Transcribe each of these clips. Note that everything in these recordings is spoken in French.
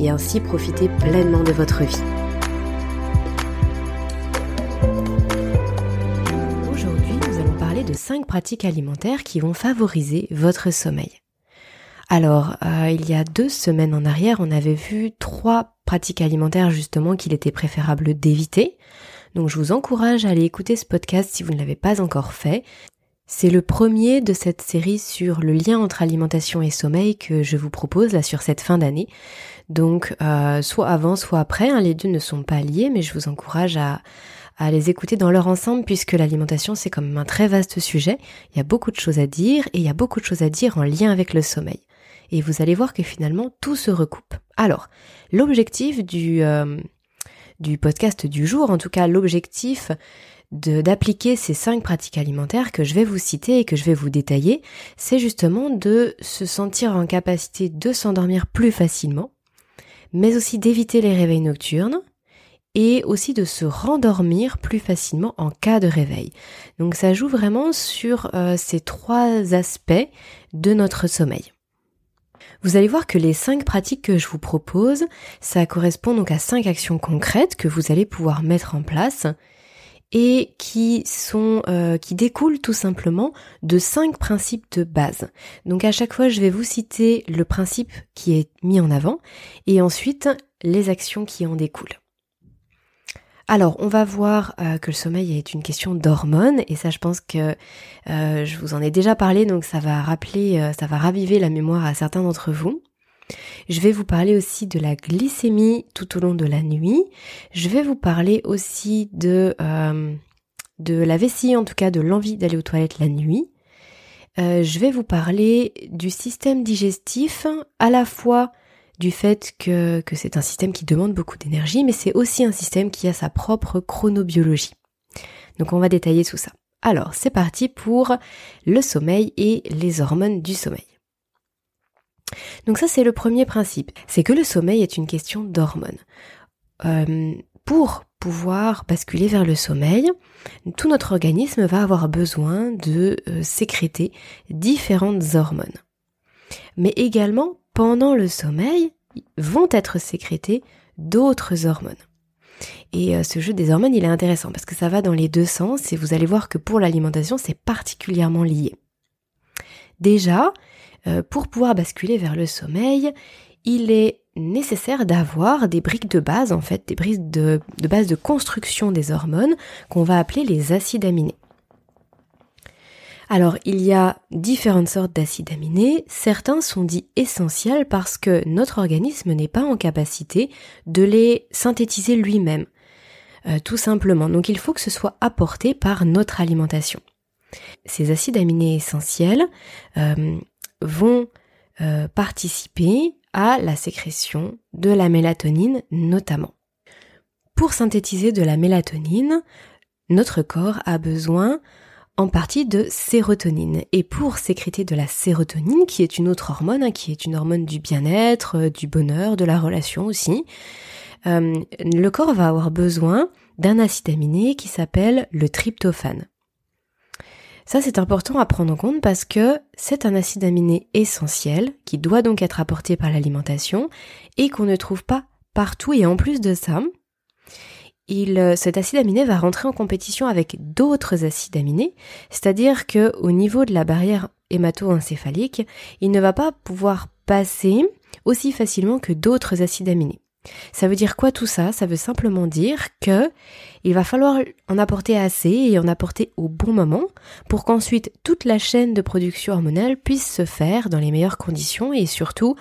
et ainsi profiter pleinement de votre vie. Aujourd'hui, nous allons parler de 5 pratiques alimentaires qui vont favoriser votre sommeil. Alors, euh, il y a deux semaines en arrière, on avait vu trois pratiques alimentaires justement qu'il était préférable d'éviter. Donc je vous encourage à aller écouter ce podcast si vous ne l'avez pas encore fait. C'est le premier de cette série sur le lien entre alimentation et sommeil que je vous propose là sur cette fin d'année. Donc euh, soit avant, soit après, hein, les deux ne sont pas liés, mais je vous encourage à, les écouter dans leur ensemble puisque l'alimentation c'est même un très vaste sujet. Il y a beaucoup de choses à dire et il y a beaucoup de choses à dire en lien avec le sommeil. Et vous allez voir que finalement tout se recoupe. Alors, l'objectif du, euh, du podcast du jour, en tout cas l'objectif d'appliquer ces cinq pratiques alimentaires que je vais vous citer et que je vais vous détailler, c'est justement de se sentir en capacité de s'endormir plus facilement, mais aussi d'éviter les réveils nocturnes et aussi de se rendormir plus facilement en cas de réveil. Donc ça joue vraiment sur euh, ces trois aspects de notre sommeil. Vous allez voir que les cinq pratiques que je vous propose, ça correspond donc à cinq actions concrètes que vous allez pouvoir mettre en place et qui sont euh, qui découlent tout simplement de cinq principes de base. Donc à chaque fois, je vais vous citer le principe qui est mis en avant et ensuite les actions qui en découlent. Alors, on va voir euh, que le sommeil est une question d'hormones, et ça, je pense que euh, je vous en ai déjà parlé, donc ça va rappeler, ça va raviver la mémoire à certains d'entre vous. Je vais vous parler aussi de la glycémie tout au long de la nuit. Je vais vous parler aussi de, euh, de la vessie, en tout cas de l'envie d'aller aux toilettes la nuit. Euh, je vais vous parler du système digestif, à la fois du fait que, que c'est un système qui demande beaucoup d'énergie, mais c'est aussi un système qui a sa propre chronobiologie. Donc on va détailler tout ça. Alors c'est parti pour le sommeil et les hormones du sommeil. Donc ça c'est le premier principe, c'est que le sommeil est une question d'hormones. Euh, pour pouvoir basculer vers le sommeil, tout notre organisme va avoir besoin de euh, sécréter différentes hormones. Mais également, pendant le sommeil, vont être sécrétées d'autres hormones. Et euh, ce jeu des hormones, il est intéressant parce que ça va dans les deux sens et vous allez voir que pour l'alimentation, c'est particulièrement lié. Déjà, euh, pour pouvoir basculer vers le sommeil, il est nécessaire d'avoir des briques de base, en fait, des briques de, base de construction des hormones qu'on va appeler les acides aminés. Alors, il y a différentes sortes d'acides aminés. Certains sont dits essentiels parce que notre organisme n'est pas en capacité de les synthétiser lui-même. Euh, tout simplement. Donc, il faut que ce soit apporté par notre alimentation. Ces acides aminés essentiels, euh, vont euh, participer à la sécrétion de la mélatonine notamment. Pour synthétiser de la mélatonine, notre corps a besoin en partie de sérotonine. Et pour sécréter de la sérotonine, qui est une autre hormone, hein, qui est une hormone du bien-être, euh, du bonheur, de la relation aussi, euh, le corps va avoir besoin d'un acide aminé qui s'appelle le tryptophane. Ça, c'est important à prendre en compte parce que c'est un acide aminé essentiel qui doit donc être apporté par l'alimentation et qu'on ne trouve pas partout. Et en plus de ça, il, euh, cet acide aminé va rentrer en compétition avec d'autres acides aminés, c'est-à-dire que au niveau de la barrière hémato-encéphalique, il ne va pas pouvoir passer aussi facilement que d'autres acides aminés. Ça veut dire quoi tout ça? Ça veut simplement dire que il va falloir en apporter assez et en apporter au bon moment pour qu'ensuite toute la chaîne de production hormonale puisse se faire dans les meilleures conditions et surtout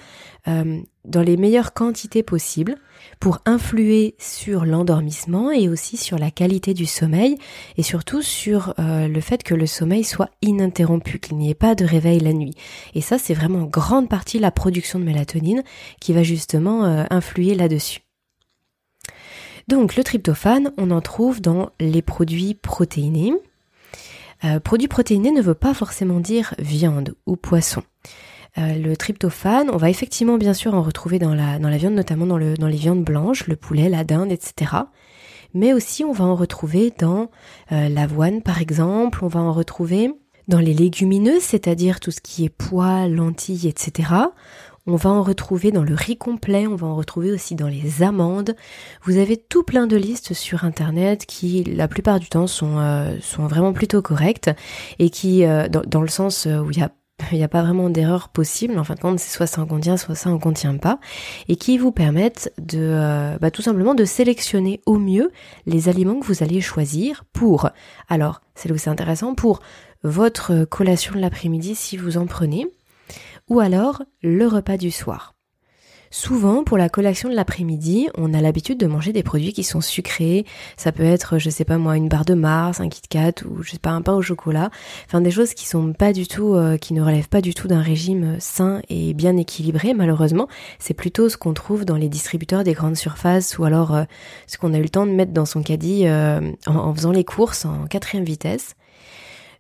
euh, dans les meilleures quantités possibles pour influer sur l'endormissement et aussi sur la qualité du sommeil et surtout sur euh, le fait que le sommeil soit ininterrompu, qu'il n'y ait pas de réveil la nuit. Et ça, c'est vraiment en grande partie la production de mélatonine qui va justement euh, influer là-dessus. Donc le tryptophane, on en trouve dans les produits protéinés. Euh, produit protéiné ne veut pas forcément dire viande ou poisson. Euh, le tryptophane, on va effectivement bien sûr en retrouver dans la, dans la viande, notamment dans, le, dans les viandes blanches, le poulet, la dinde, etc. Mais aussi on va en retrouver dans euh, l'avoine par exemple, on va en retrouver dans les légumineuses, c'est-à-dire tout ce qui est pois, lentilles, etc. On va en retrouver dans le riz complet, on va en retrouver aussi dans les amandes. Vous avez tout plein de listes sur internet qui la plupart du temps sont, euh, sont vraiment plutôt correctes et qui, euh, dans, le sens où il y a il n'y a pas vraiment d'erreur possible. En fin de compte, c'est soit ça en contient, soit ça en contient pas, et qui vous permettent de, euh, bah, tout simplement, de sélectionner au mieux les aliments que vous allez choisir pour. Alors, c'est là où c'est intéressant pour votre collation de l'après-midi si vous en prenez, ou alors le repas du soir. Souvent, pour la collation de l'après-midi, on a l'habitude de manger des produits qui sont sucrés. Ça peut être, je sais pas moi, une barre de Mars, un Kit Kat ou je sais pas un pain au chocolat. Enfin, des choses qui sont pas du tout, euh, qui ne relèvent pas du tout d'un régime sain et bien équilibré. Malheureusement, c'est plutôt ce qu'on trouve dans les distributeurs des grandes surfaces ou alors euh, ce qu'on a eu le temps de mettre dans son caddie euh, en faisant les courses en quatrième vitesse.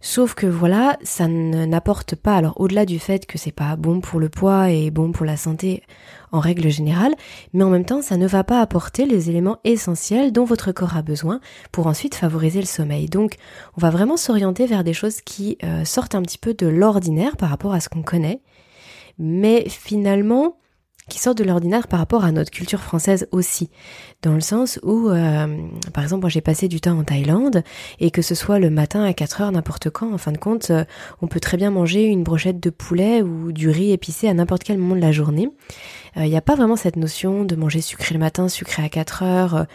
Sauf que voilà, ça n'apporte pas, alors au-delà du fait que c'est pas bon pour le poids et bon pour la santé en règle générale, mais en même temps ça ne va pas apporter les éléments essentiels dont votre corps a besoin pour ensuite favoriser le sommeil. Donc on va vraiment s'orienter vers des choses qui euh, sortent un petit peu de l'ordinaire par rapport à ce qu'on connaît, mais finalement qui sort de l'ordinaire par rapport à notre culture française aussi, dans le sens où, euh, par exemple, j'ai passé du temps en Thaïlande et que ce soit le matin à 4 heures, n'importe quand, en fin de compte, euh, on peut très bien manger une brochette de poulet ou du riz épicé à n'importe quel moment de la journée. Il euh, n'y a pas vraiment cette notion de manger sucré le matin, sucré à 4 heures,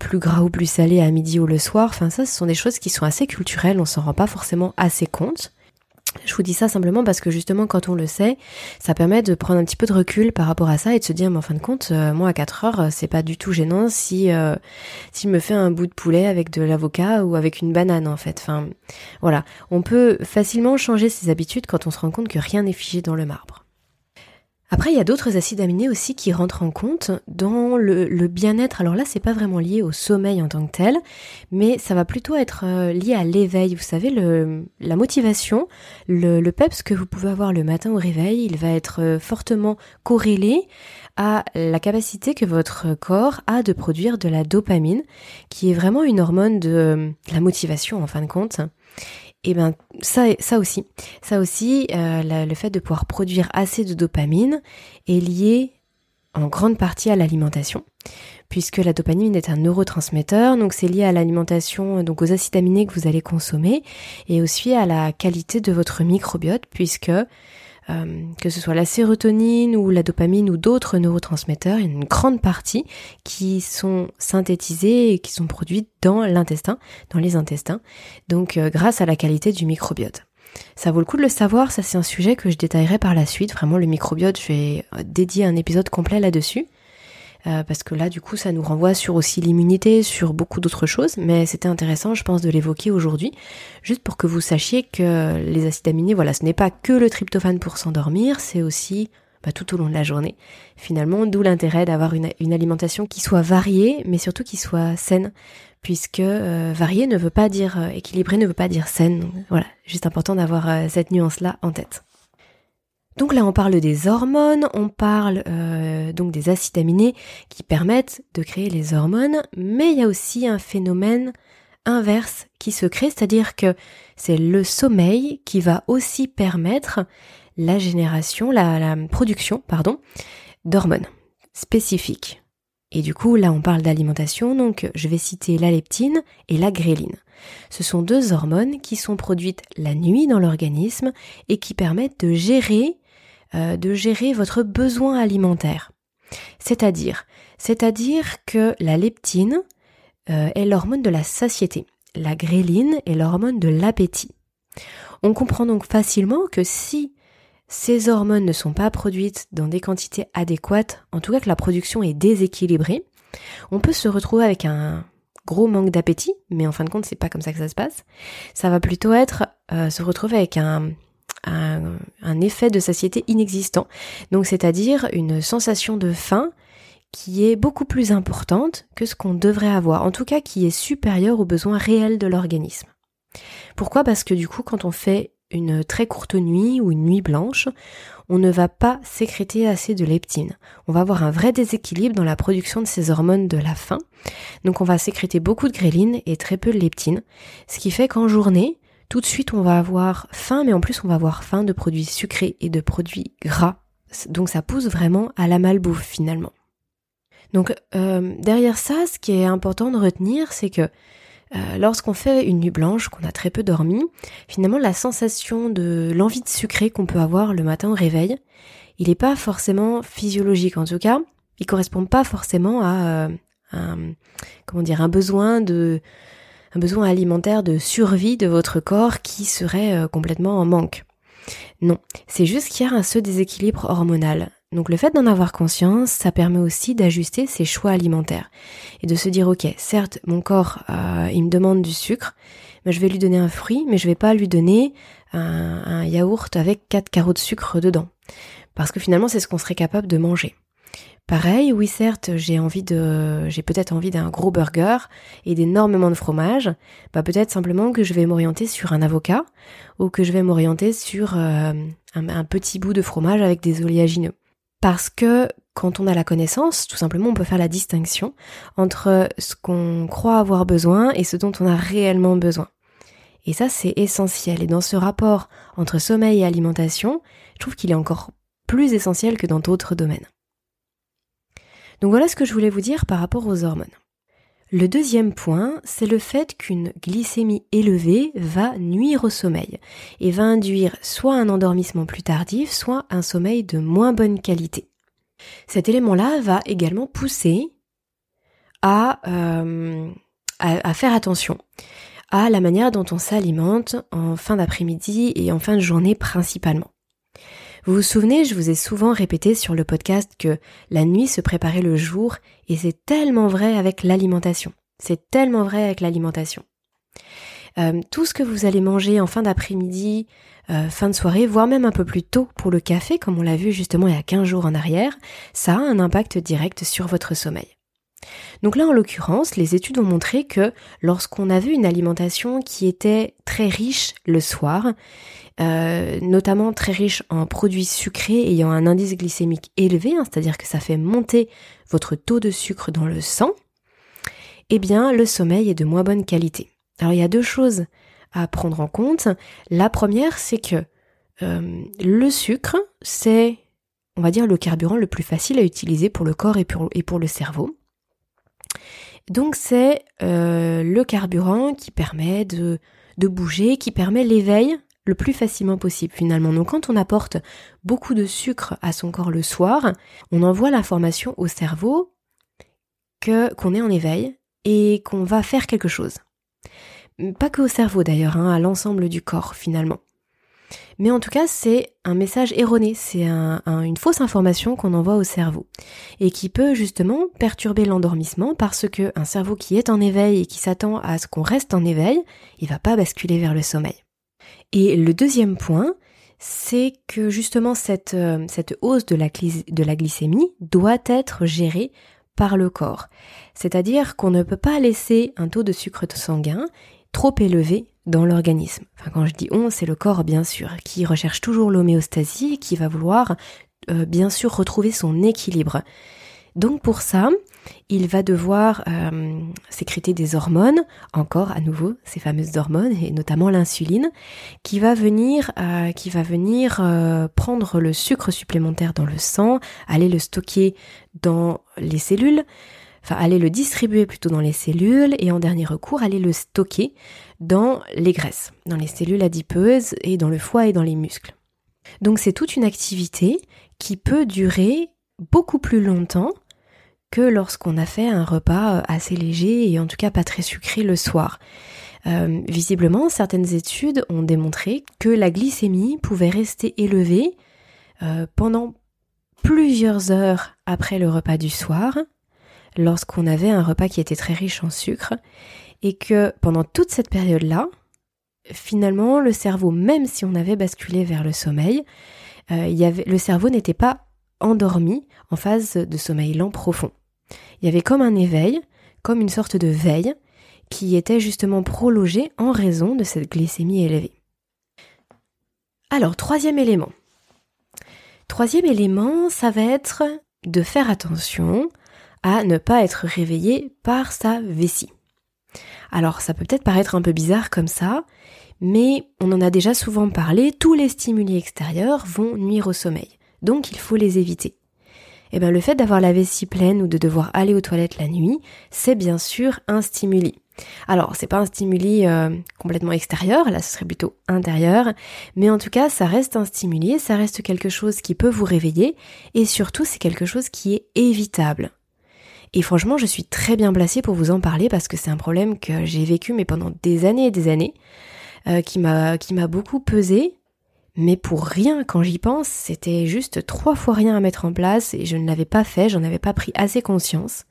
plus gras ou plus salé à midi ou le soir. Enfin ça, ce sont des choses qui sont assez culturelles, on s'en rend pas forcément assez compte. Je vous dis ça simplement parce que justement quand on le sait, ça permet de prendre un petit peu de recul par rapport à ça et de se dire mais en fin de compte, euh, moi à 4 heures, c'est pas du tout gênant si euh, s'il me fait un bout de poulet avec de l'avocat ou avec une banane en fait. Enfin voilà, on peut facilement changer ses habitudes quand on se rend compte que rien n'est figé dans le marbre. Après, il y a d'autres acides aminés aussi qui rentrent en compte dans le, bien-être. Alors là, c'est pas vraiment lié au sommeil en tant que tel, mais ça va plutôt être euh, lié à l'éveil. Vous savez, la motivation, le, le peps que vous pouvez avoir le matin au réveil, il va être euh, fortement corrélé à la capacité que votre corps a de produire de la dopamine, qui est vraiment une hormone de la motivation en fin de compte. Et eh ben ça, ça aussi, ça aussi, euh, le fait de pouvoir produire assez de dopamine est lié en grande partie à l'alimentation, puisque la dopamine est un neurotransmetteur, donc c'est lié à l'alimentation, donc aux acides aminés que vous allez consommer, et aussi à la qualité de votre microbiote, puisque euh, que ce soit la sérotonine ou la dopamine ou d'autres neurotransmetteurs, il y a une grande partie qui sont synthétisés et qui sont produits dans l'intestin, dans les intestins, donc euh, grâce à la qualité du microbiote. Ça vaut le coup de le savoir, ça c'est un sujet que je détaillerai par la suite. Vraiment le microbiote, je vais euh, dédier un épisode complet là-dessus. Euh, parce que là, du coup, ça nous renvoie sur aussi l'immunité, sur beaucoup d'autres choses, mais c'était intéressant, je pense, de l'évoquer aujourd'hui, juste pour que vous sachiez que les acides aminés, voilà, ce n'est pas que le tryptophane pour s'endormir, c'est aussi bah, tout au long de la journée. Finalement, d'où l'intérêt d'avoir une, alimentation qui soit variée, mais surtout qui soit saine, puisque euh, variée ne veut pas dire euh, équilibrée, ne veut pas dire saine. voilà, juste important d'avoir cette nuance-là en tête. Donc là, on parle des hormones, on parle euh, donc des acides aminés qui permettent de créer les hormones, mais il y a aussi un phénomène inverse qui se crée, c'est-à-dire que c'est le sommeil qui va aussi permettre la génération, la, production, pardon, d'hormones spécifiques. Et du coup, là, on parle d'alimentation, donc je vais citer la leptine et la gréline. Ce sont deux hormones qui sont produites la nuit dans l'organisme et qui permettent de gérer euh, de gérer votre besoin alimentaire. C'est-à-dire, c'est-à-dire que la leptine euh, est l'hormone de la satiété, la gréline est l'hormone de l'appétit. On comprend donc facilement que si ces hormones ne sont pas produites dans des quantités adéquates, en tout cas que la production est déséquilibrée, on peut se retrouver avec un gros manque d'appétit, mais en fin de compte c'est pas comme ça que ça se passe. Ça va plutôt être euh, se retrouver avec un, un, effet de satiété inexistant. Donc c'est-à-dire une sensation de faim qui est beaucoup plus importante que ce qu'on devrait avoir, en tout cas qui est supérieure aux besoins réels de l'organisme. Pourquoi? Parce que du coup, quand on fait une très courte nuit ou une nuit blanche, on ne va pas sécréter assez de leptine. On va avoir un vrai déséquilibre dans la production de ces hormones de la faim. Donc on va sécréter beaucoup de gréline et très peu de leptine. Ce qui fait qu'en journée, tout de suite on va avoir faim, mais en plus on va avoir faim de produits sucrés et de produits gras. Donc ça pousse vraiment à la malbouffe finalement. Donc euh, derrière ça, ce qui est important de retenir, c'est que euh, lorsqu'on fait une nuit blanche, qu'on a très peu dormi, finalement la sensation de l'envie de sucrer qu'on peut avoir le matin au réveil, il n'est pas forcément physiologique en tout cas, il correspond pas forcément à euh, comment dire un besoin de un besoin alimentaire de survie de votre corps qui serait euh, complètement en manque. Non, c'est juste qu'il y a un ce déséquilibre hormonal. Donc le fait d'en avoir conscience, ça permet aussi d'ajuster ses choix alimentaires et de se dire ok, certes mon corps euh, il me demande du sucre, mais je vais lui donner un fruit, mais je vais pas lui donner un, un yaourt avec quatre carreaux de sucre dedans, parce que finalement c'est ce qu'on serait capable de manger. Pareil, oui certes, j'ai envie de, j'ai peut-être envie d'un gros burger et d'énormément de fromage. Bah peut-être simplement que je vais m'orienter sur un avocat ou que je vais m'orienter sur euh, un, un, petit bout de fromage avec des oléagineux. Parce que quand on a la connaissance, tout simplement, on peut faire la distinction entre ce qu'on croit avoir besoin et ce dont on a réellement besoin. Et ça, c'est essentiel. Et dans ce rapport entre sommeil et alimentation, je trouve qu'il est encore plus essentiel que dans d'autres domaines. Donc voilà ce que je voulais vous dire par rapport aux hormones. Le deuxième point, c'est le fait qu'une glycémie élevée va nuire au sommeil et va induire soit un endormissement plus tardif, soit un sommeil de moins bonne qualité. Cet élément-là va également pousser à, euh, à, à faire attention à la manière dont on s'alimente en fin d'après-midi et en fin de journée principalement. Vous vous souvenez, je vous ai souvent répété sur le podcast que la nuit se préparait le jour et c'est tellement vrai avec l'alimentation. C'est tellement vrai avec l'alimentation. Euh, tout ce que vous allez manger en fin d'après-midi, euh, fin de soirée, voire même un peu plus tôt pour le café, comme on l'a vu justement il y a 15 jours en arrière, ça a un impact direct sur votre sommeil. Donc là, en l'occurrence, les études ont montré que lorsqu'on avait une alimentation qui était très riche le soir, euh, notamment très riche en produits sucrés ayant un indice glycémique élevé, hein, c'est-à-dire que ça fait monter votre taux de sucre dans le sang, eh bien le sommeil est de moins bonne qualité. Alors il y a deux choses à prendre en compte. La première, c'est que euh, le sucre, c'est, on va dire, le carburant le plus facile à utiliser pour le corps et pour, le cerveau. Donc c'est euh, le carburant qui permet de bouger, qui permet l'éveil le plus facilement possible finalement. Donc quand on apporte beaucoup de sucre à son corps le soir, on envoie l'information au cerveau que qu'on est en éveil et qu'on va faire quelque chose. Pas que au cerveau d'ailleurs, hein, à l'ensemble du corps finalement. Mais en tout cas, c'est un message erroné, c'est un, une fausse information qu'on envoie au cerveau et qui peut justement perturber l'endormissement parce que un cerveau qui est en éveil et qui s'attend à ce qu'on reste en éveil, il va pas basculer vers le sommeil. Et le deuxième point, c'est que justement cette, euh, hausse de la, glycémie doit être gérée par le corps. C'est-à-dire qu'on ne peut pas laisser un taux de sucre sanguin trop élevé dans l'organisme. Enfin, quand je dis on, c'est le corps bien sûr, qui recherche toujours l'homéostasie, qui va vouloir euh, bien sûr retrouver son équilibre. Donc pour ça, il va devoir euh, sécréter des hormones, encore à nouveau ces fameuses hormones et notamment l'insuline, qui va venir, euh, qui va venir euh, prendre le sucre supplémentaire dans le sang, aller le stocker dans les cellules, enfin aller le distribuer plutôt dans les cellules et en dernier recours aller le stocker dans les graisses, dans les cellules adipeuses et dans le foie et dans les muscles. Donc c'est toute une activité qui peut durer beaucoup plus longtemps que lorsqu'on a fait un repas euh, assez léger et en tout cas pas très sucré le soir. Euh, visiblement, certaines études ont démontré que la glycémie pouvait rester élevée euh, pendant plusieurs heures après le repas du soir, lorsqu'on avait un repas qui était très riche en sucre, et que pendant toute cette période-là, finalement, le cerveau, même si on avait basculé vers le sommeil, le cerveau n'était pas endormi en phase de sommeil lent profond. Il y avait comme un éveil, comme une sorte de veille, qui était justement prolongée en raison de cette glycémie élevée. Alors, troisième élément. Troisième élément, ça va être de faire attention à ne pas être réveillé par sa vessie. Alors ça peut peut-être paraître un peu bizarre comme ça, mais on en a déjà souvent parlé, tous les stimuli extérieurs vont nuire au sommeil, donc il faut les éviter. Eh bien le fait d'avoir la vessie pleine ou de devoir aller aux toilettes la nuit, c'est bien sûr un stimuli. Alors, c'est pas un stimuli euh, complètement extérieur, là ce serait plutôt intérieur, mais en tout cas, ça reste un stimuli, ça reste quelque chose qui peut vous réveiller, et surtout, c'est quelque chose qui est évitable. Et franchement, je suis très bien placée pour vous en parler parce que c'est un problème que j'ai vécu mais pendant des années et des années, euh, qui m'a beaucoup pesé, mais pour rien quand j'y pense, c'était juste trois fois rien à mettre en place et je ne l'avais pas fait, j'en avais pas pris assez conscience.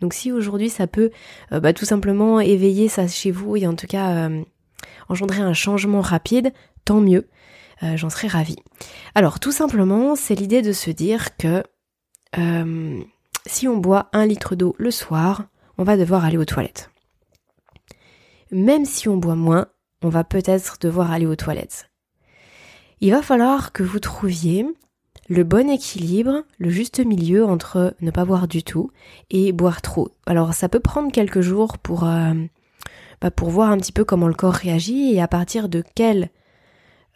Donc si aujourd'hui ça peut euh, bah, tout simplement éveiller ça chez vous et en tout cas euh, engendrer un changement rapide, tant mieux. Euh, j'en serais ravie. Alors tout simplement, c'est l'idée de se dire que si on boit un litre d'eau le soir, on va devoir aller aux toilettes. Même si on boit moins, on va peut-être devoir aller aux toilettes. Il va falloir que vous trouviez le bon équilibre, le juste milieu entre ne pas boire du tout et boire trop. Alors ça peut prendre quelques jours pour, euh, bah, pour voir un petit peu comment le corps réagit et à partir de quelle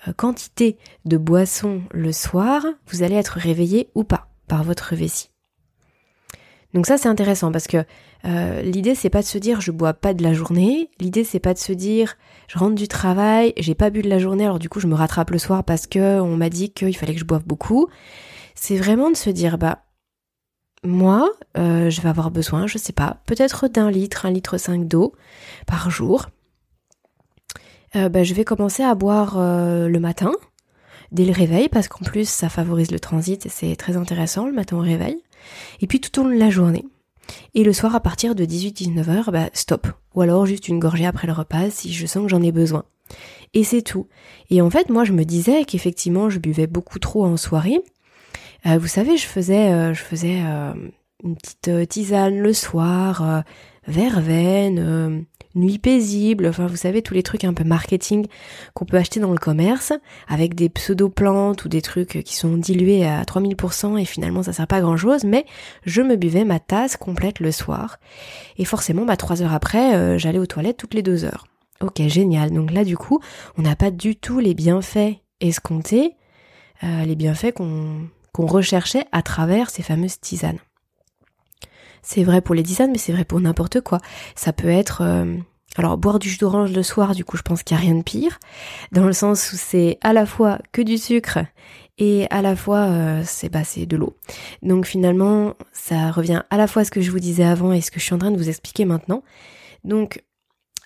euh, quantité de boisson le soir vous allez être réveillé ou pas par votre vessie. Donc ça c'est intéressant parce que euh, l'idée c'est pas de se dire je bois pas de la journée, l'idée c'est pas de se dire je rentre du travail, j'ai pas bu de la journée alors du coup je me rattrape le soir parce que on m'a dit qu'il fallait que je boive beaucoup. C'est vraiment de se dire bah moi euh, je vais avoir besoin, je sais pas, peut-être d'un litre, un litre cinq d'eau par jour. Euh, bah, je vais commencer à boire le matin dès le réveil parce qu'en plus ça favorise le transit c'est très intéressant le matin au réveil. Et puis tout au long de la journée. Et le soir, à partir de 18-19 h bah, stop. Ou alors juste une gorgée après le repas si je sens que j'en ai besoin. Et c'est tout. Et en fait, moi, je me disais qu'effectivement, je buvais beaucoup trop en soirée. Euh, vous savez, je faisais, euh, je faisais euh, une petite tisane le soir, verveine, nuit paisible, enfin vous savez tous les trucs un peu marketing qu'on peut acheter dans le commerce avec des pseudo-plantes ou des trucs qui sont dilués à 3000% et finalement ça sert pas à grand chose mais je me buvais ma tasse complète le soir et forcément bah trois heures après euh, j'allais aux toilettes toutes les deux heures. Ok génial donc là du coup on n'a pas du tout les bienfaits escomptés, euh, les bienfaits qu'on qu'on recherchait à travers ces fameuses tisanes. C'est vrai pour les tisanes, mais c'est vrai pour n'importe quoi. Ça peut être... Euh, alors boire du jus d'orange le soir, du coup je pense qu'il n'y a rien de pire, dans le sens où c'est à la fois que du sucre et à la fois euh, c'est bah, de l'eau. Donc finalement ça revient à la fois à ce que je vous disais avant et ce que je suis en train de vous expliquer maintenant. Donc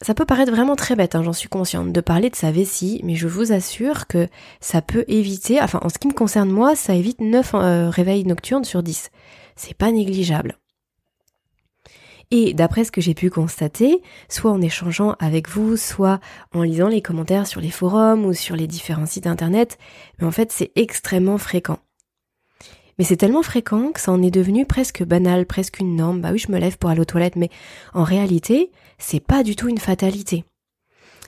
ça peut paraître vraiment très bête, hein, j'en suis consciente, de parler de sa vessie, mais je vous assure que ça peut éviter, enfin en ce qui me concerne moi, ça évite 9 euh, réveils nocturnes sur 10. C'est pas négligeable. Et d'après ce que j'ai pu constater, soit en échangeant avec vous, soit en lisant les commentaires sur les forums ou sur les différents sites internet, mais en fait c'est extrêmement fréquent. Mais c'est tellement fréquent que ça en est devenu presque banal, presque une norme. Bah oui, je me lève pour aller aux toilettes, mais en réalité, c'est pas du tout une fatalité.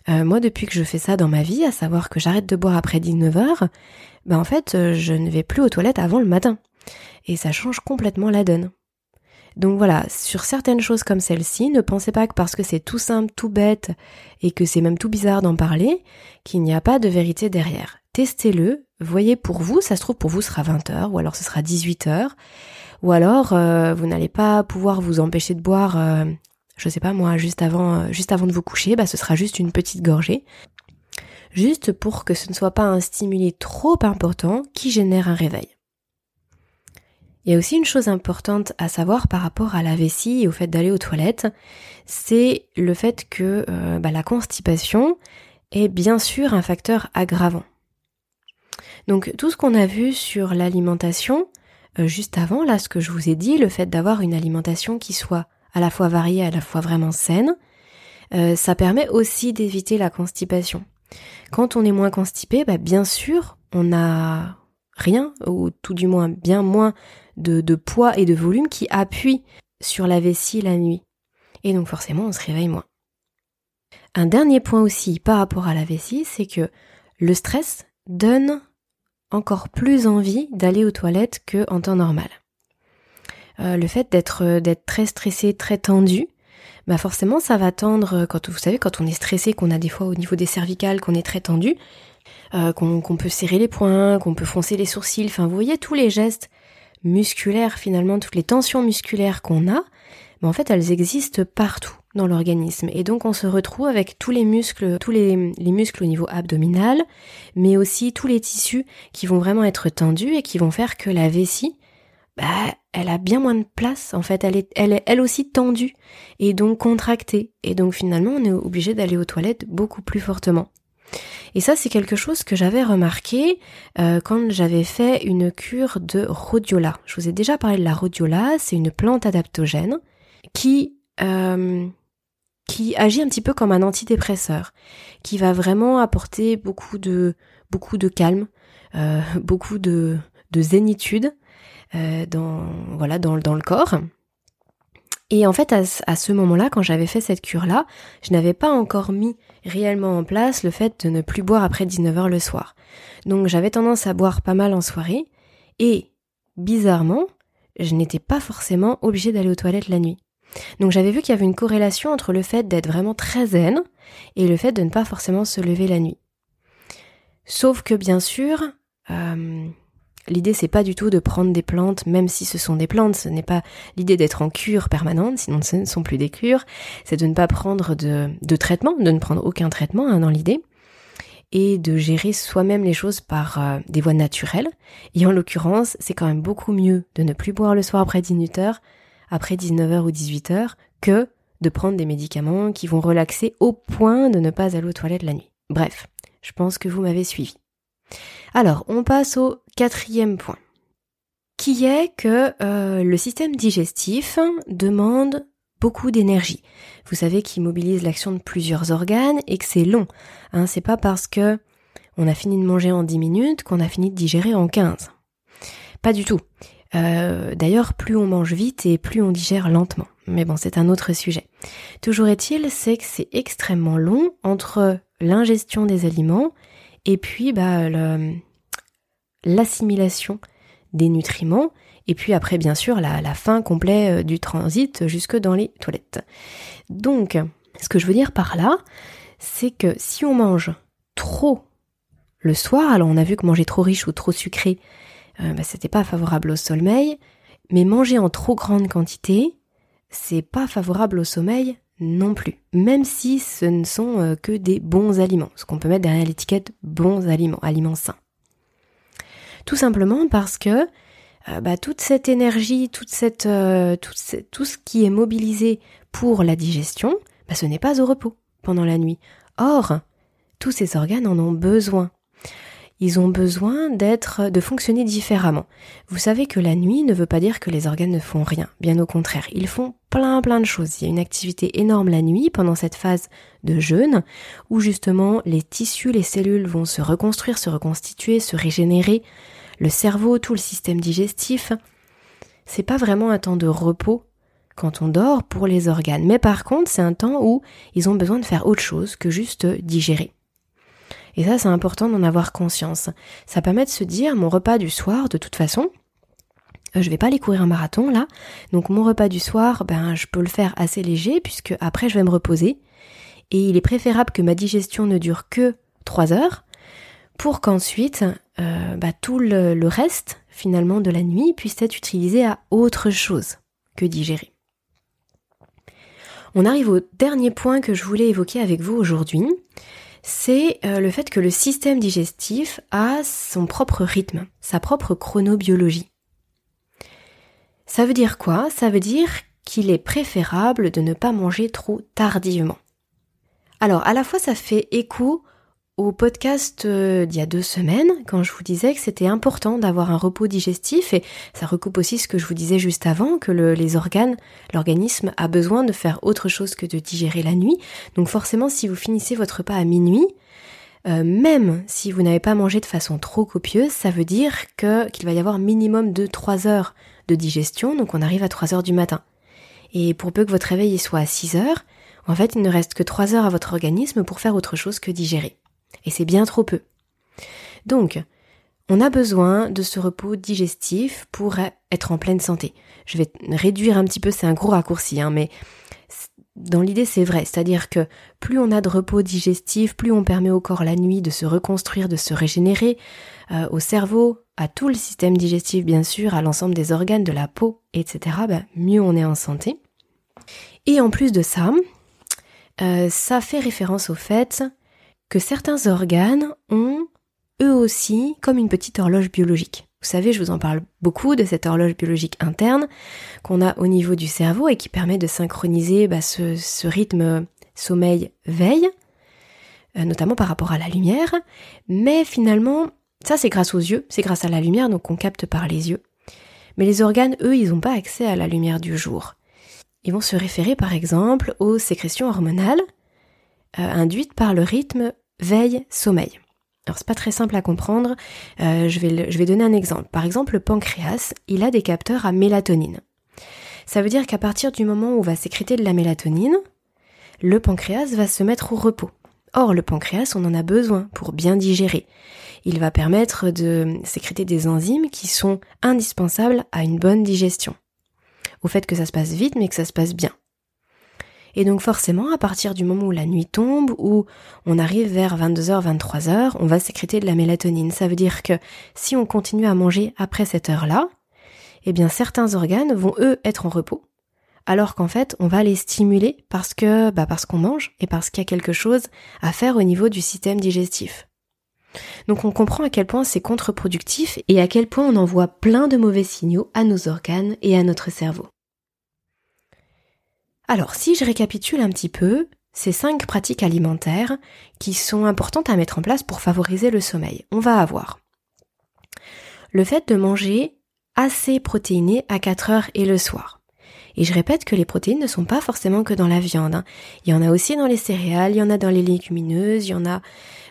Euh, moi, depuis que je fais ça dans ma vie, à savoir que j'arrête de boire après 19h, bah en fait, euh, je ne vais plus aux toilettes avant le matin. Et ça change complètement la donne. Donc voilà, sur certaines choses comme celle-ci, ne pensez pas que parce que c'est tout simple, tout bête, et que c'est même tout bizarre d'en parler, qu'il n'y a pas de vérité derrière. Testez-le, voyez pour vous, ça se trouve pour vous ce sera 20h, ou alors ce sera 18h, ou alors euh, vous n'allez pas pouvoir vous empêcher de boire, euh, je sais pas moi, juste avant, euh, juste avant de vous coucher, bah ce sera juste une petite gorgée. Juste pour que ce ne soit pas un stimuli trop important qui génère un réveil. Il y a aussi une chose importante à savoir par rapport à la vessie et au fait d'aller aux toilettes, c'est le fait que euh, bah, la constipation est bien sûr un facteur aggravant. Donc tout ce qu'on a vu sur l'alimentation, euh, juste avant, là ce que je vous ai dit, le fait d'avoir une alimentation qui soit à la fois variée, à la fois vraiment saine, euh, ça permet aussi d'éviter la constipation. Quand on est moins constipé, bah, bien sûr, on a rien, ou tout du moins bien moins de, poids et de volume qui appuie sur la vessie la nuit. Et donc forcément, on se réveille moins. Un dernier point aussi par rapport à la vessie, c'est que le stress donne encore plus envie d'aller aux toilettes qu'en temps normal. Euh, le fait d'être d'être très stressé, très tendu, bah forcément ça va tendre quand vous savez quand on est stressé, qu'on a des fois au niveau des cervicales, qu'on est très tendu, euh, qu'on peut serrer les poings, qu'on peut froncer les sourcils, enfin vous voyez tous les gestes musculaires finalement, toutes les tensions musculaires qu'on a, mais en fait elles existent partout dans l'organisme. Et donc on se retrouve avec tous les muscles, tous les, les, muscles au niveau abdominal, mais aussi tous les tissus qui vont vraiment être tendus et qui vont faire que la vessie, bah, elle a bien moins de place en fait, elle est elle aussi tendue et donc contractée. Et donc finalement on est obligé d'aller aux toilettes beaucoup plus fortement. Et ça, c'est quelque chose que j'avais remarqué euh, quand j'avais fait une cure de rhodiola. Je vous ai déjà parlé de la rhodiola, c'est une plante adaptogène qui euh, agit un petit peu comme un antidépresseur, qui va vraiment apporter beaucoup de calme, euh, beaucoup de, de zénitude voilà dans le corps. Et en fait, à, ce moment-là, quand j'avais fait cette cure-là, je n'avais pas encore mis réellement en place le fait de ne plus boire après 19h le soir. Donc j'avais tendance à boire pas mal en soirée et bizarrement, je n'étais pas forcément obligée d'aller aux toilettes la nuit. Donc j'avais vu qu'il y avait une corrélation entre le fait d'être vraiment très zen et le fait de ne pas forcément se lever la nuit. Sauf que bien sûr, euh, L'idée c'est pas du tout de prendre des plantes, même si ce sont des plantes, ce n'est pas l'idée d'être en cure permanente, sinon ce ne sont plus des cures, c'est de ne pas prendre de, traitement, de ne prendre aucun traitement hein, dans l'idée, et de gérer soi-même les choses par euh, des voies naturelles. Et en l'occurrence, c'est quand même beaucoup mieux de ne plus boire le soir après 18h, après 19h ou 18h, que de prendre des médicaments qui vont relaxer au point de ne pas aller aux toilettes la nuit. Bref, je pense que vous m'avez suivi. Alors, on passe au quatrième point, qui est que euh, le système digestif demande beaucoup d'énergie. Vous savez qu'il mobilise l'action de plusieurs organes et que c'est long. Hein, c'est pas parce que on a fini de manger en 10 minutes qu'on a fini de digérer en 15. Pas du tout. Euh, d'ailleurs, plus on mange vite et plus on digère lentement. Mais bon, c'est un autre sujet. Toujours est-il, c'est que c'est extrêmement long entre l'ingestion des aliments et puis bah, l'assimilation des nutriments, et puis après bien sûr la, fin complète euh, du transit jusque dans les toilettes. Donc, ce que je veux dire par là, c'est que si on mange trop le soir, alors on a vu que manger trop riche ou trop sucré, euh, bah, c'était pas favorable au sommeil, mais manger en trop grande quantité, c'est pas favorable au sommeil non plus, même si ce ne sont euh, que des bons aliments, ce qu'on peut mettre derrière l'étiquette bons aliments, aliments sains. Tout simplement parce que euh, bah, toute cette énergie, toute cette, euh, tout ce qui est mobilisé pour la digestion, bah, ce n'est pas au repos pendant la nuit. Or, tous ces organes en ont besoin ils ont besoin d'être, de fonctionner différemment. Vous savez que la nuit ne veut pas dire que les organes ne font rien. Bien au contraire, ils font plein plein de choses. Il y a une activité énorme la nuit pendant cette phase de jeûne où justement les tissus, les cellules vont se reconstruire, se reconstituer, se régénérer. Le cerveau, tout le système digestif. C'est pas vraiment un temps de repos quand on dort pour les organes. Mais par contre, c'est un temps où ils ont besoin de faire autre chose que juste digérer. Et ça, c'est important d'en avoir conscience. Ça permet de se dire, mon repas du soir, de toute façon, euh, je vais pas aller courir un marathon là, donc mon repas du soir, ben je peux le faire assez léger puisque après je vais me reposer. Et il est préférable que ma digestion ne dure que 3 heures pour qu'ensuite euh, bah, tout le reste finalement de la nuit puisse être utilisé à autre chose que digérer. On arrive au dernier point que je voulais évoquer avec vous aujourd'hui c'est euh, le fait que le système digestif a son propre rythme, sa propre chronobiologie. Ça veut dire quoi? Ça veut dire qu'il est préférable de ne pas manger trop tardivement. Alors, à la fois, ça fait écho au podcast euh, d'il y a deux semaines, quand je vous disais que c'était important d'avoir un repos digestif, et ça recoupe aussi ce que je vous disais juste avant, que les organes, l'organisme a besoin de faire autre chose que de digérer la nuit. Donc forcément, si vous finissez votre repas à minuit, euh, même si vous n'avez pas mangé de façon trop copieuse, ça veut dire que qu'il va y avoir minimum de 3 heures de digestion, donc on arrive à 3 heures du matin. Et pour peu que votre réveil soit à 6 heures, en fait, il ne reste que 3 heures à votre organisme pour faire autre chose que digérer. Et c'est bien trop peu. Donc, on a besoin de ce repos digestif pour être en pleine santé. Je vais réduire un petit peu, c'est un gros raccourci, hein, mais dans l'idée c'est vrai, c'est-à-dire que plus on a de repos digestif, plus on permet au corps la nuit de se reconstruire, de se régénérer, euh, au cerveau, à tout le système digestif bien sûr, à l'ensemble des organes, de la peau, etc., ben, mieux on est en santé. Et en plus de ça, euh, ça fait référence au fait que certains organes ont eux aussi comme une petite horloge biologique. Vous savez, je vous en parle beaucoup de cette horloge biologique interne qu'on a au niveau du cerveau et qui permet de synchroniser bah, ce, rythme sommeil-veille, euh, notamment par rapport à la lumière. Mais finalement, ça c'est grâce aux yeux, c'est grâce à la lumière, donc on capte par les yeux. Mais les organes, eux, ils n'ont pas accès à la lumière du jour. Ils vont se référer par exemple aux sécrétions hormonales euh, induites par le rythme veille-sommeil. Alors c'est pas très simple à comprendre, euh, je, vais je vais donner un exemple. Par exemple, le pancréas, il a des capteurs à mélatonine. Ça veut dire qu'à partir du moment où va sécréter de la mélatonine, le pancréas va se mettre au repos. Or, le pancréas, on en a besoin pour bien digérer. Il va permettre de sécréter des enzymes qui sont indispensables à une bonne digestion. Au fait que ça se passe vite, mais que ça se passe bien. Et donc forcément, à partir du moment où la nuit tombe, où on arrive vers 22h, 23h, on va sécréter de la mélatonine. Ça veut dire que si on continue à manger après cette heure-là, eh bien certains organes vont eux être en repos, alors qu'en fait on va les stimuler parce que bah parce qu'on mange et parce qu'il y a quelque chose à faire au niveau du système digestif. Donc on comprend à quel point c'est contre-productif et à quel point on envoie plein de mauvais signaux à nos organes et à notre cerveau. Alors, si je récapitule un petit peu, ces cinq pratiques alimentaires qui sont importantes à mettre en place pour favoriser le sommeil. On va avoir le fait de manger assez protéiné à 4 heures et le soir. Et je répète que les protéines ne sont pas forcément que dans la viande. Hein. Il y en a aussi dans les céréales, il y en a dans les légumineuses, il y en a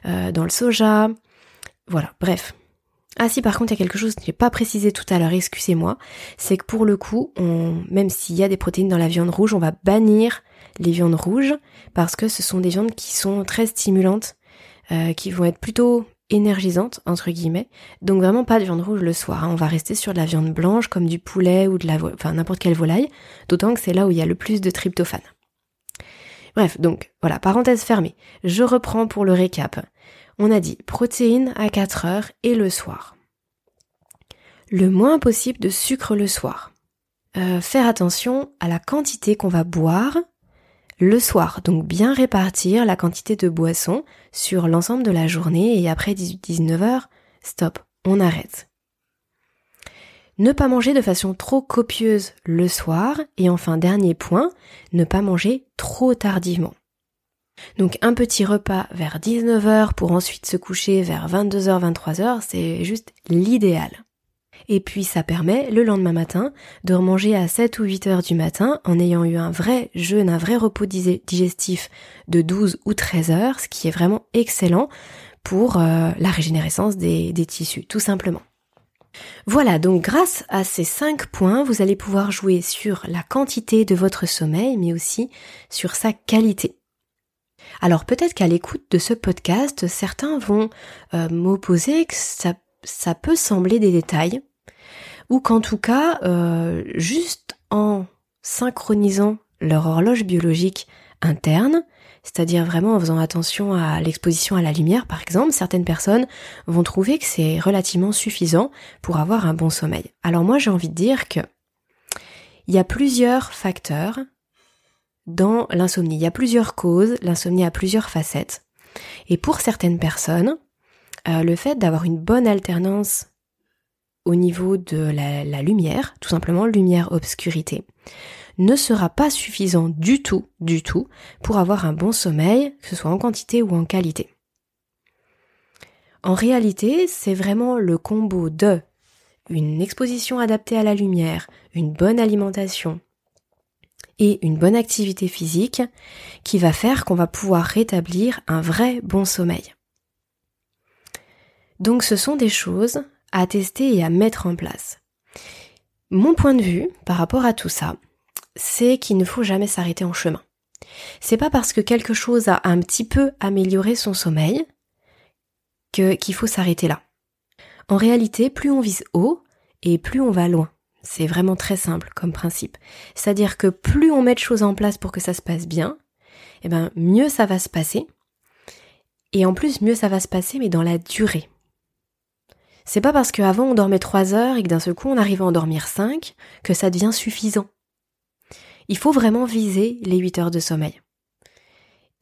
euh, dans le soja. Voilà, bref. Ah si par contre il y a quelque chose que je n'ai pas précisé tout à l'heure, excusez-moi, c'est que pour le coup, même s'il y a des protéines dans la viande rouge, on va bannir les viandes rouges parce que ce sont des viandes qui sont très stimulantes, euh, qui vont être plutôt énergisantes entre guillemets. Donc vraiment pas de viande rouge le soir. Hein. On va rester sur de la viande blanche comme du poulet ou de la, enfin n'importe quelle volaille. D'autant que c'est là où il y a le plus de tryptophane. Bref, donc voilà, parenthèse fermée. Je reprends pour le récap. On a dit protéines à 4 heures et le soir. Le moins possible de sucre le soir. Euh, faire attention à la quantité qu'on va boire le soir. Donc bien répartir la quantité de boisson sur l'ensemble de la journée et après 18-19 heures, stop, on arrête. Ne pas manger de façon trop copieuse le soir et enfin dernier point, ne pas manger trop tardivement. Donc un petit repas vers 19h pour ensuite se coucher vers 22h, 23h, c'est juste l'idéal. Et puis ça permet le lendemain matin de remanger à 7 ou 8 heures du matin en ayant eu un vrai jeûne, un vrai repos digestif de 12 ou 13 heures, ce qui est vraiment excellent pour euh, la régénérescence des, des tissus, tout simplement. Voilà, donc grâce à ces 5 points, vous allez pouvoir jouer sur la quantité de votre sommeil, mais aussi sur sa qualité. Alors peut-être qu'à l'écoute de ce podcast, certains vont euh, m'opposer que ça, peut sembler des détails, ou qu'en tout cas, euh, juste en synchronisant leur horloge biologique interne, c'est-à-dire vraiment en faisant attention à l'exposition à la lumière par exemple, certaines personnes vont trouver que c'est relativement suffisant pour avoir un bon sommeil. Alors moi j'ai envie de dire que il y a plusieurs facteurs dans l'insomnie. Il y a plusieurs causes, l'insomnie a plusieurs facettes. Et pour certaines personnes, euh, le fait d'avoir une bonne alternance au niveau de la, la lumière, tout simplement lumière-obscurité, ne sera pas suffisant du tout, du tout, pour avoir un bon sommeil, que ce soit en quantité ou en qualité. En réalité, c'est vraiment le combo de une exposition adaptée à la lumière, une bonne alimentation, et une bonne activité physique qui va faire qu'on va pouvoir rétablir un vrai bon sommeil. Donc ce sont des choses à tester et à mettre en place. Mon point de vue par rapport à tout ça, c'est qu'il ne faut jamais s'arrêter en chemin. C'est pas parce que quelque chose a un petit peu amélioré son sommeil que qu'il faut s'arrêter là. En réalité, plus on vise haut et plus on va loin. C'est vraiment très simple comme principe. C'est-à-dire que plus on met de choses en place pour que ça se passe bien, eh ben mieux ça va se passer. Et en plus, mieux ça va se passer, mais dans la durée. C'est pas parce qu'avant on dormait 3 heures et que d'un seul coup on arrive à en dormir 5 que ça devient suffisant. Il faut vraiment viser les 8 heures de sommeil.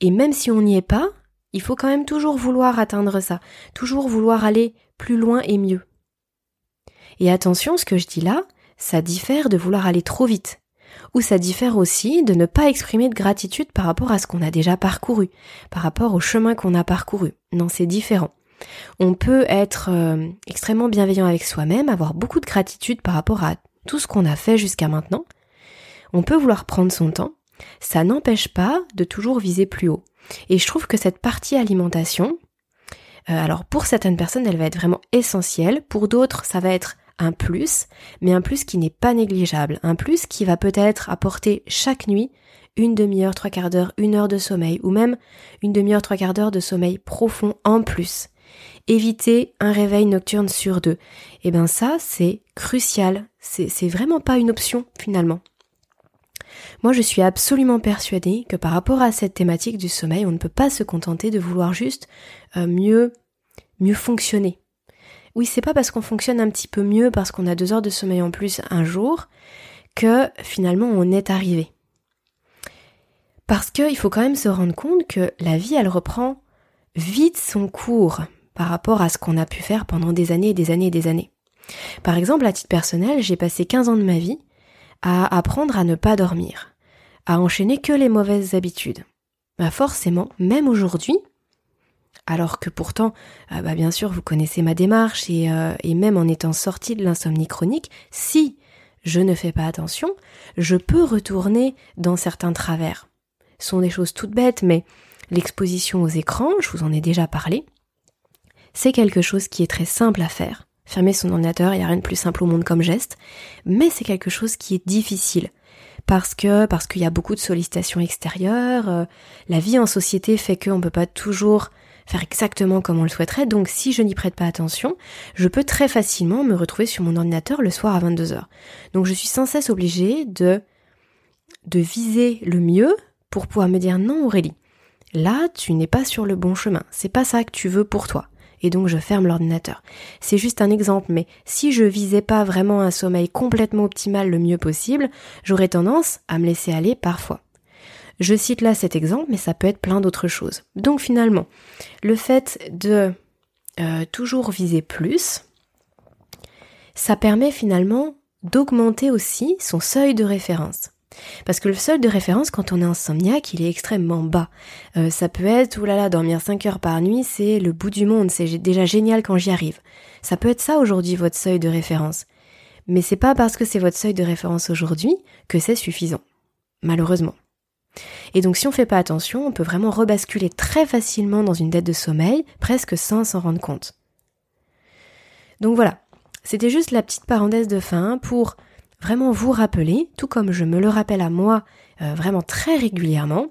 Et même si on n'y est pas, il faut quand même toujours vouloir atteindre ça, toujours vouloir aller plus loin et mieux. Et attention, ce que je dis là, ça diffère de vouloir aller trop vite. Ou ça diffère aussi de ne pas exprimer de gratitude par rapport à ce qu'on a déjà parcouru, par rapport au chemin qu'on a parcouru. Non, c'est différent. On peut être euh, extrêmement bienveillant avec soi-même, avoir beaucoup de gratitude par rapport à tout ce qu'on a fait jusqu'à maintenant. On peut vouloir prendre son temps. Ça n'empêche pas de toujours viser plus haut. Et je trouve que cette partie alimentation, euh, alors pour certaines personnes, elle va être vraiment essentielle. Pour d'autres, ça va être un plus, mais un plus qui n'est pas négligeable. Un plus qui va peut-être apporter chaque nuit une demi-heure, trois quarts d'heure, une heure de sommeil, ou même une demi-heure, trois quarts d'heure de sommeil profond en plus éviter un réveil nocturne sur deux. Eh ben ça, c'est crucial. C'est vraiment pas une option finalement. Moi, je suis absolument persuadée que par rapport à cette thématique du sommeil, on ne peut pas se contenter de vouloir juste euh, mieux, mieux fonctionner. Oui, c'est pas parce qu'on fonctionne un petit peu mieux, parce qu'on a deux heures de sommeil en plus un jour, que finalement on est arrivé. Parce qu'il faut quand même se rendre compte que la vie, elle reprend vite son cours par rapport à ce qu'on a pu faire pendant des années et des années et des années. Par exemple, à titre personnel, j'ai passé 15 ans de ma vie à apprendre à ne pas dormir, à enchaîner que les mauvaises habitudes. Bah forcément, même aujourd'hui, alors que pourtant, euh, bah bien sûr, vous connaissez ma démarche et, euh, et même en étant sorti de l'insomnie chronique, si je ne fais pas attention, je peux retourner dans certains travers. Ce sont des choses toutes bêtes, mais l'exposition aux écrans, je vous en ai déjà parlé, c'est quelque chose qui est très simple à faire. Fermer son ordinateur, il n'y a rien de plus simple au monde comme geste, mais c'est quelque chose qui est difficile parce que parce qu'il y a beaucoup de sollicitations extérieures, euh, la vie en société fait qu'on ne peut pas toujours faire exactement comme on le souhaiterait, donc si je n'y prête pas attention, je peux très facilement me retrouver sur mon ordinateur le soir à 22h. Donc je suis sans cesse obligée de de viser le mieux pour pouvoir me dire non Aurélie, là tu n'es pas sur le bon chemin, c'est pas ça que tu veux pour toi et donc je ferme l'ordinateur. C'est juste un exemple, mais si je visais pas vraiment un sommeil complètement optimal le mieux possible, j'aurais tendance à me laisser aller parfois. Je cite là cet exemple, mais ça peut être plein d'autres choses. Donc finalement, le fait de euh, toujours viser plus, ça permet finalement d'augmenter aussi son seuil de référence. Parce que le seuil de référence quand on est insomniaque, il est extrêmement bas. Euh, ça peut être, oulala, dormir 5 heures par nuit, c'est le bout du monde, c'est déjà génial quand j'y arrive. Ça peut être ça aujourd'hui votre seuil de référence. Mais c'est pas parce que c'est votre seuil de référence aujourd'hui que c'est suffisant. Malheureusement. Et donc si on fait pas attention, on peut vraiment rebasculer très facilement dans une dette de sommeil, presque sans s'en rendre compte. Donc voilà, c'était juste la petite parenthèse de fin pour vraiment vous rappeler, tout comme je me le rappelle à moi euh, vraiment très régulièrement,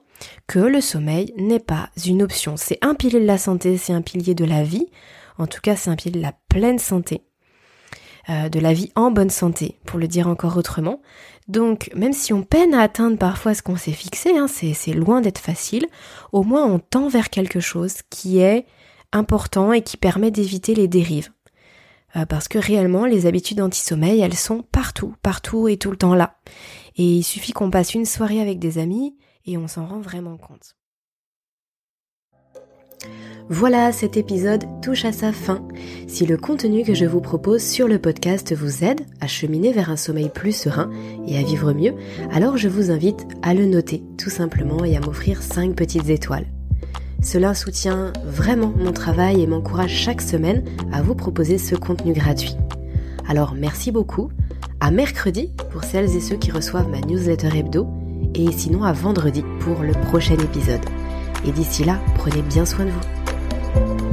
que le sommeil n'est pas une option. C'est un pilier de la santé, c'est un pilier de la vie. En tout cas, c'est un pilier de la pleine santé. Euh, de la vie en bonne santé, pour le dire encore autrement. Donc, même si on peine à atteindre parfois ce qu'on s'est fixé, hein, c'est loin d'être facile, au moins on tend vers quelque chose qui est important et qui permet d'éviter les dérives. Euh, parce que réellement les habitudes anti-sommeil, elles sont partout, partout et tout le temps là. Et il suffit qu'on passe une soirée avec des amis et on s'en rend vraiment compte. Voilà, cet épisode touche à sa fin. Si le contenu que je vous propose sur le podcast vous aide à cheminer vers un sommeil plus serein et à vivre mieux, alors je vous invite à le noter tout simplement et à m'offrir 5 petites étoiles. Cela soutient vraiment mon travail et m'encourage chaque semaine à vous proposer ce contenu gratuit. Alors merci beaucoup, à mercredi pour celles et ceux qui reçoivent ma newsletter hebdo, et sinon à vendredi pour le prochain épisode. Et d'ici là, prenez bien soin de vous.